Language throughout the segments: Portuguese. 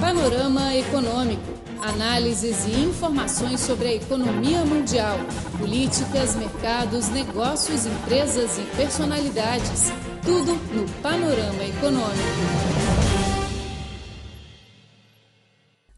Panorama Econômico. Análises e informações sobre a economia mundial, políticas, mercados, negócios, empresas e personalidades. Tudo no Panorama Econômico.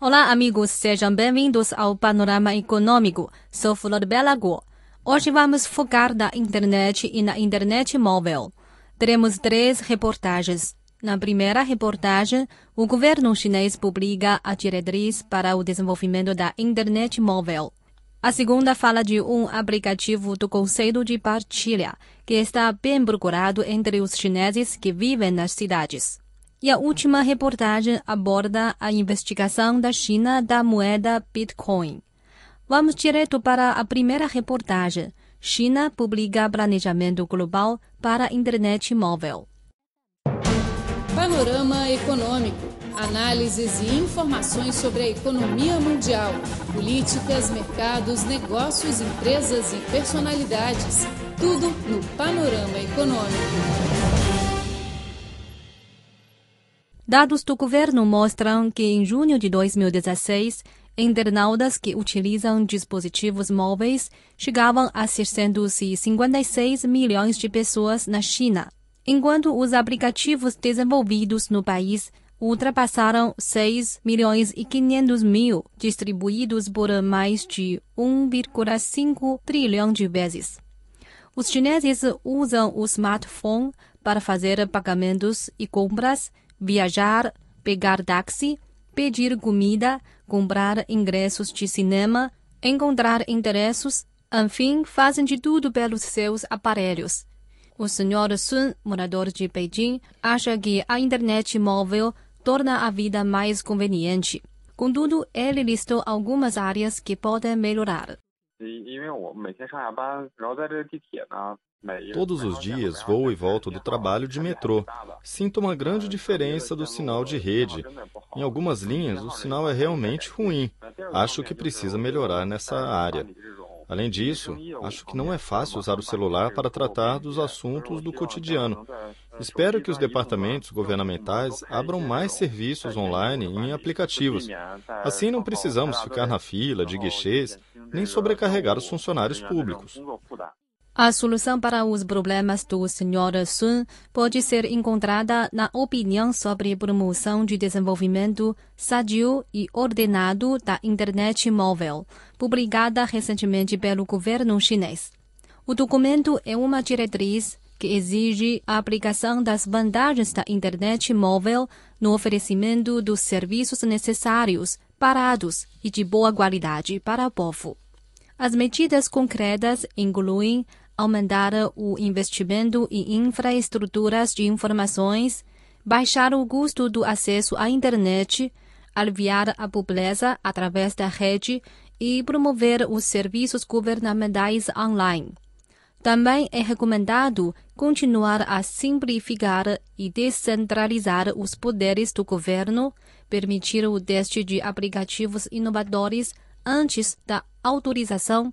Olá, amigos, sejam bem-vindos ao Panorama Econômico. Sou Flor Bela Guo. Hoje vamos focar na internet e na internet móvel. Teremos três reportagens. Na primeira reportagem, o governo chinês publica a diretriz para o desenvolvimento da internet móvel. A segunda fala de um aplicativo do conceito de partilha, que está bem procurado entre os chineses que vivem nas cidades. E a última reportagem aborda a investigação da China da moeda Bitcoin. Vamos direto para a primeira reportagem. China publica planejamento global para a internet móvel. Panorama Econômico. Análises e informações sobre a economia mundial, políticas, mercados, negócios, empresas e personalidades. Tudo no Panorama Econômico. Dados do governo mostram que em junho de 2016, internautas que utilizam dispositivos móveis chegavam a 656 milhões de pessoas na China enquanto os aplicativos desenvolvidos no país ultrapassaram 6 milhões e 500 mil, distribuídos por mais de 1,5 trilhão de vezes. Os chineses usam o smartphone para fazer pagamentos e compras, viajar, pegar táxi, pedir comida, comprar ingressos de cinema, encontrar endereços, enfim, fazem de tudo pelos seus aparelhos. O Sr. Sun, morador de Beijing, acha que a internet móvel torna a vida mais conveniente. Contudo, ele listou algumas áreas que podem melhorar. Todos os dias vou e volto do trabalho de metrô. Sinto uma grande diferença do sinal de rede. Em algumas linhas, o sinal é realmente ruim. Acho que precisa melhorar nessa área. Além disso, acho que não é fácil usar o celular para tratar dos assuntos do cotidiano. Espero que os departamentos governamentais abram mais serviços online em aplicativos. Assim, não precisamos ficar na fila de guichês nem sobrecarregar os funcionários públicos. A solução para os problemas do Sr. Sun pode ser encontrada na opinião sobre promoção de desenvolvimento sadio e ordenado da internet móvel, publicada recentemente pelo governo chinês. O documento é uma diretriz que exige a aplicação das vantagens da internet móvel no oferecimento dos serviços necessários, parados e de boa qualidade para o povo. As medidas concretas incluem aumentar o investimento em infraestruturas de informações, baixar o custo do acesso à internet, aliviar a pobreza através da rede e promover os serviços governamentais online. Também é recomendado continuar a simplificar e descentralizar os poderes do governo, permitir o teste de aplicativos inovadores antes da autorização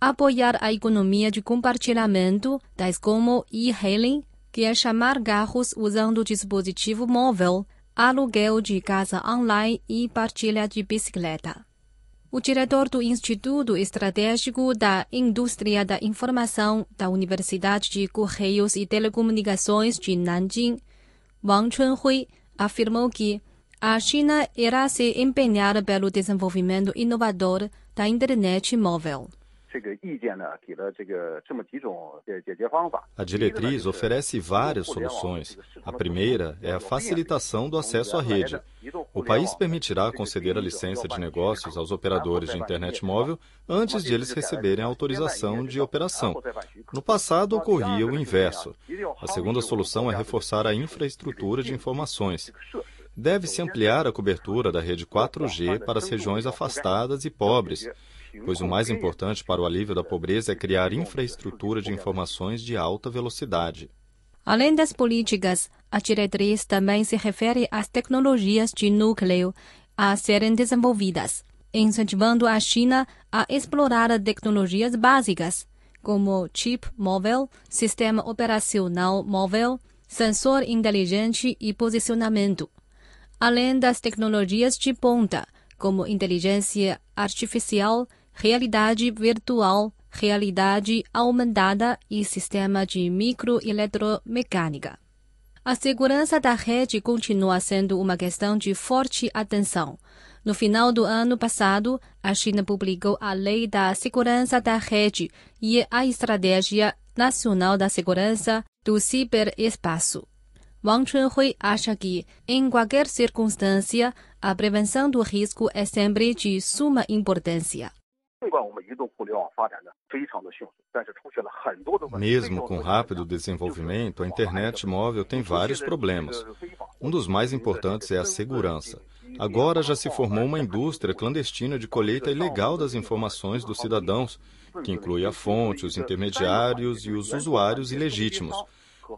apoiar a economia de compartilhamento, tais como e-hailing, que é chamar carros usando dispositivo móvel, aluguel de casa online e partilha de bicicleta. O diretor do Instituto Estratégico da Indústria da Informação da Universidade de Correios e Telecomunicações de Nanjing, Wang Chunhui, afirmou que a China irá se empenhar pelo desenvolvimento inovador da internet móvel. A diretriz oferece várias soluções. A primeira é a facilitação do acesso à rede. O país permitirá conceder a licença de negócios aos operadores de internet móvel antes de eles receberem a autorização de operação. No passado ocorria o inverso. A segunda solução é reforçar a infraestrutura de informações. Deve-se ampliar a cobertura da rede 4G para as regiões afastadas e pobres pois o mais importante para o alívio da pobreza é criar infraestrutura de informações de alta velocidade. Além das políticas, a diretriz também se refere às tecnologias de núcleo a serem desenvolvidas, incentivando a China a explorar tecnologias básicas, como chip móvel, sistema operacional móvel, sensor inteligente e posicionamento. além das tecnologias de ponta, como inteligência artificial, realidade virtual, realidade aumentada e sistema de microeletromecânica. A segurança da rede continua sendo uma questão de forte atenção. No final do ano passado, a China publicou a Lei da Segurança da Rede e a Estratégia Nacional da Segurança do Ciberespaço. Wang Chunhui acha que, em qualquer circunstância, a prevenção do risco é sempre de suma importância. Mesmo com rápido desenvolvimento, a internet móvel tem vários problemas. Um dos mais importantes é a segurança. Agora já se formou uma indústria clandestina de colheita ilegal das informações dos cidadãos, que inclui a fonte, os intermediários e os usuários ilegítimos.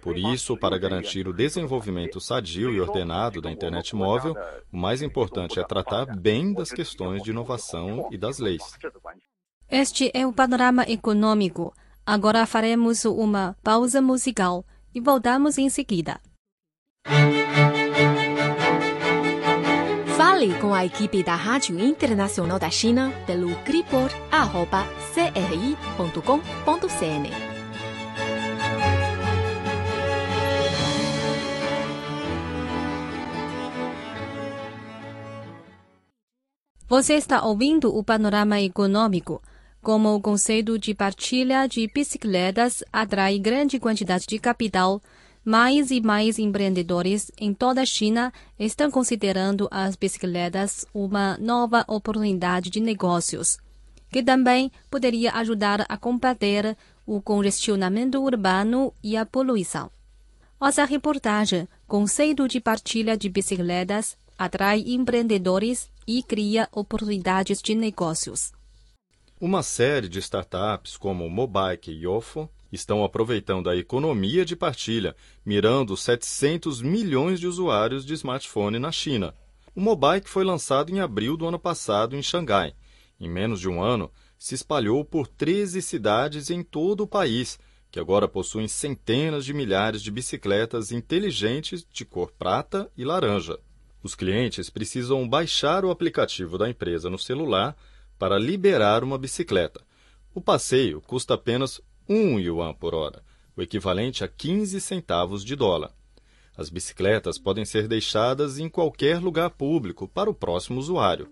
Por isso, para garantir o desenvolvimento sadio e ordenado da internet móvel, o mais importante é tratar bem das questões de inovação e das leis. Este é o panorama econômico. Agora faremos uma pausa musical e voltamos em seguida. Fale com a equipe da Rádio Internacional da China pelo cripor.cri.com.cn. Você está ouvindo o panorama econômico. Como o conceito de partilha de bicicletas atrai grande quantidade de capital, mais e mais empreendedores em toda a China estão considerando as bicicletas uma nova oportunidade de negócios, que também poderia ajudar a combater o congestionamento urbano e a poluição. Nossa reportagem Conceito de partilha de bicicletas atrai empreendedores e cria oportunidades de negócios. Uma série de startups como Mobike e Ofo estão aproveitando a economia de partilha, mirando 700 milhões de usuários de smartphone na China. O Mobike foi lançado em abril do ano passado em Xangai. Em menos de um ano, se espalhou por 13 cidades em todo o país, que agora possuem centenas de milhares de bicicletas inteligentes de cor prata e laranja. Os clientes precisam baixar o aplicativo da empresa no celular para liberar uma bicicleta. O passeio custa apenas 1 yuan por hora, o equivalente a 15 centavos de dólar. As bicicletas podem ser deixadas em qualquer lugar público para o próximo usuário.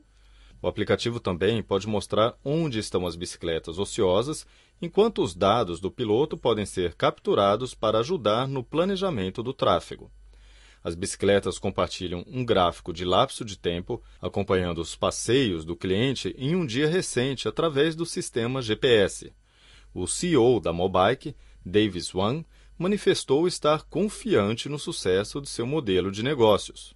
O aplicativo também pode mostrar onde estão as bicicletas ociosas, enquanto os dados do piloto podem ser capturados para ajudar no planejamento do tráfego. As bicicletas compartilham um gráfico de lapso de tempo, acompanhando os passeios do cliente em um dia recente através do sistema GPS. O CEO da Mobike, Davis Wang, manifestou estar confiante no sucesso de seu modelo de negócios.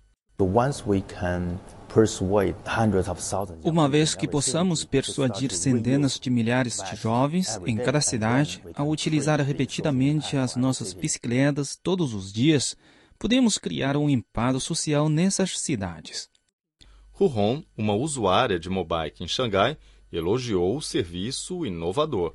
Uma vez que possamos persuadir centenas de milhares de jovens em cada cidade a utilizar repetidamente as nossas bicicletas todos os dias, podemos criar um impacto social nessas cidades. Hu Hong, uma usuária de Mobike em Xangai, elogiou o serviço inovador.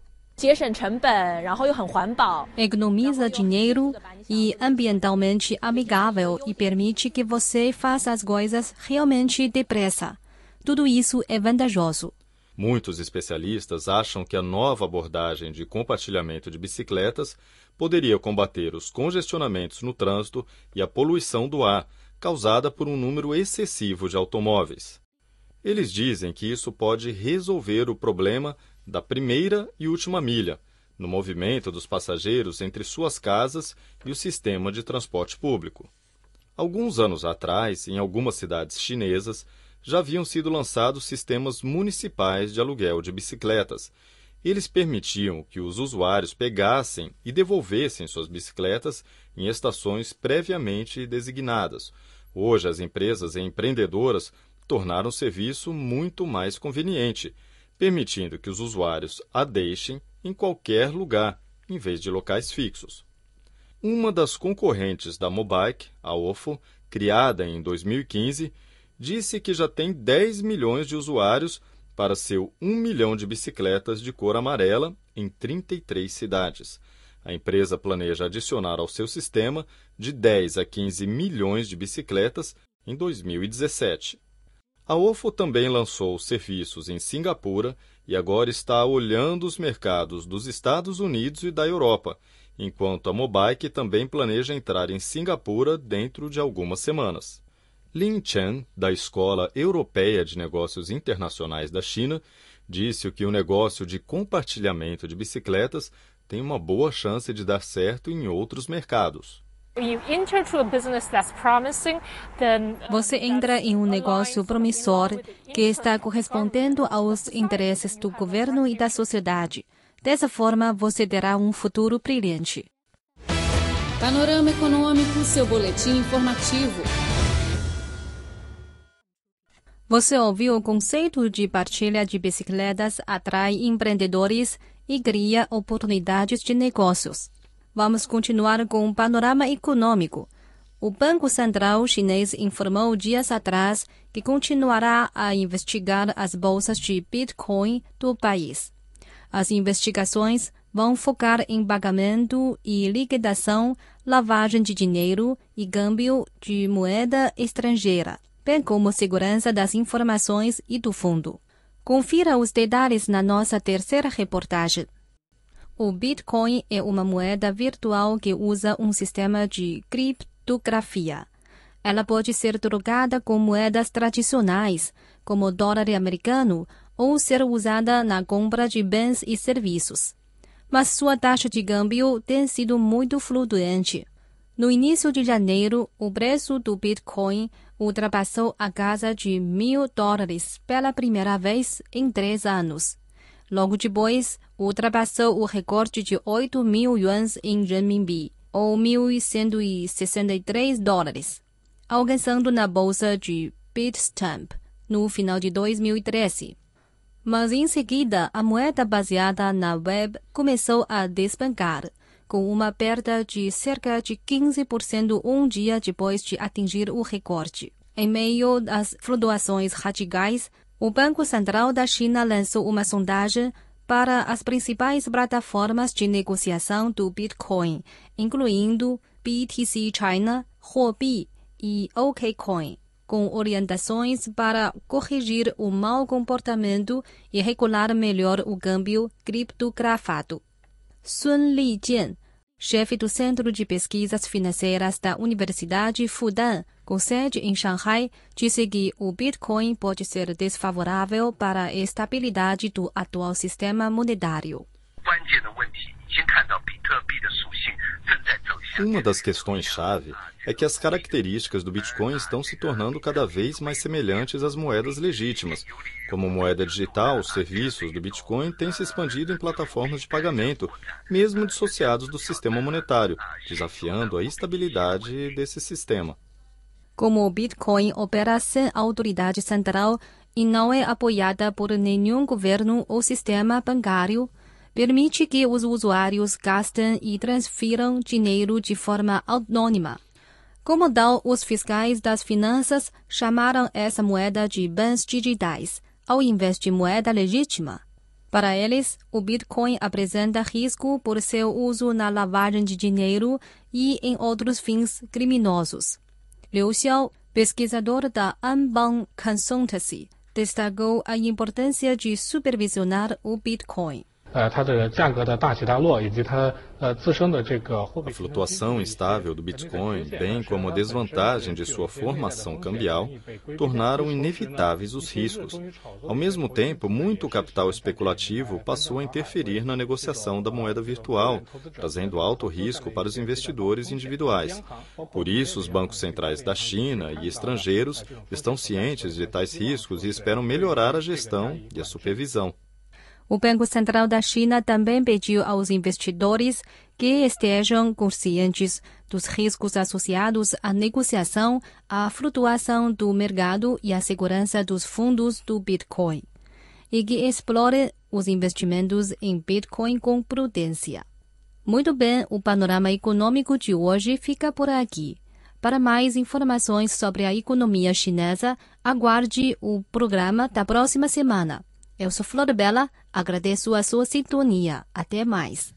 Economiza dinheiro e ambientalmente amigável e permite que você faça as coisas realmente depressa. Tudo isso é vantajoso. Muitos especialistas acham que a nova abordagem de compartilhamento de bicicletas poderia combater os congestionamentos no trânsito e a poluição do ar causada por um número excessivo de automóveis. Eles dizem que isso pode resolver o problema da primeira e última milha, no movimento dos passageiros entre suas casas e o sistema de transporte público. Alguns anos atrás, em algumas cidades chinesas, já haviam sido lançados sistemas municipais de aluguel de bicicletas, eles permitiam que os usuários pegassem e devolvessem suas bicicletas em estações previamente designadas. Hoje, as empresas empreendedoras tornaram o serviço muito mais conveniente, permitindo que os usuários a deixem em qualquer lugar, em vez de locais fixos. Uma das concorrentes da Mobike, a OFO, criada em 2015, disse que já tem 10 milhões de usuários para seu 1 milhão de bicicletas de cor amarela em 33 cidades. A empresa planeja adicionar ao seu sistema de 10 a 15 milhões de bicicletas em 2017. A OFO também lançou serviços em Singapura e agora está olhando os mercados dos Estados Unidos e da Europa, enquanto a Mobike também planeja entrar em Singapura dentro de algumas semanas. Lin Chen, da Escola Europeia de Negócios Internacionais da China, disse que o negócio de compartilhamento de bicicletas tem uma boa chance de dar certo em outros mercados. Você entra em um negócio promissor que está correspondendo aos interesses do governo e da sociedade. Dessa forma, você terá um futuro brilhante. Panorama Econômico, seu boletim informativo. Você ouviu o conceito de partilha de bicicletas atrai empreendedores e cria oportunidades de negócios. Vamos continuar com o panorama econômico. O Banco Central Chinês informou dias atrás que continuará a investigar as bolsas de Bitcoin do país. As investigações vão focar em pagamento e liquidação, lavagem de dinheiro e câmbio de moeda estrangeira, bem como segurança das informações e do fundo. Confira os detalhes na nossa terceira reportagem. O Bitcoin é uma moeda virtual que usa um sistema de criptografia. Ela pode ser trocada com moedas tradicionais, como o dólar americano, ou ser usada na compra de bens e serviços. Mas sua taxa de câmbio tem sido muito flutuante. No início de janeiro, o preço do Bitcoin ultrapassou a casa de mil dólares pela primeira vez em três anos. Logo depois, ultrapassou o recorde de 8 mil yuans em renminbi, ou 1.163 dólares, alcançando na bolsa de Bitstamp no final de 2013. Mas em seguida, a moeda baseada na web começou a despencar, com uma perda de cerca de 15% um dia depois de atingir o recorde. Em meio às flutuações radicais, o Banco Central da China lançou uma sondagem para as principais plataformas de negociação do Bitcoin, incluindo BTC China, Huobi e OKCoin, com orientações para corrigir o mau comportamento e regular melhor o câmbio criptografado. Sun Lijian, chefe do Centro de Pesquisas Financeiras da Universidade Fudan, com sede em Shanghai, disse que o Bitcoin pode ser desfavorável para a estabilidade do atual sistema monetário. Uma das questões-chave é que as características do Bitcoin estão se tornando cada vez mais semelhantes às moedas legítimas. Como moeda digital, os serviços do Bitcoin têm se expandido em plataformas de pagamento, mesmo dissociados do sistema monetário, desafiando a estabilidade desse sistema. Como o Bitcoin opera sem autoridade central e não é apoiada por nenhum governo ou sistema bancário, permite que os usuários gastem e transfiram dinheiro de forma anônima. Como tal, os fiscais das finanças chamaram essa moeda de bens digitais, ao invés de moeda legítima. Para eles, o Bitcoin apresenta risco por seu uso na lavagem de dinheiro e em outros fins criminosos. Liu Xiao, pesquisador da Anbang Consultancy, destacou a importância de supervisionar o Bitcoin. A flutuação instável do Bitcoin, bem como a desvantagem de sua formação cambial, tornaram inevitáveis os riscos. Ao mesmo tempo, muito capital especulativo passou a interferir na negociação da moeda virtual, trazendo alto risco para os investidores individuais. Por isso, os bancos centrais da China e estrangeiros estão cientes de tais riscos e esperam melhorar a gestão e a supervisão. O Banco Central da China também pediu aos investidores que estejam conscientes dos riscos associados à negociação, à flutuação do mercado e à segurança dos fundos do Bitcoin, e que explorem os investimentos em Bitcoin com prudência. Muito bem, o panorama econômico de hoje fica por aqui. Para mais informações sobre a economia chinesa, aguarde o programa da próxima semana. Eu sou Flor Bela, agradeço a sua sintonia. Até mais.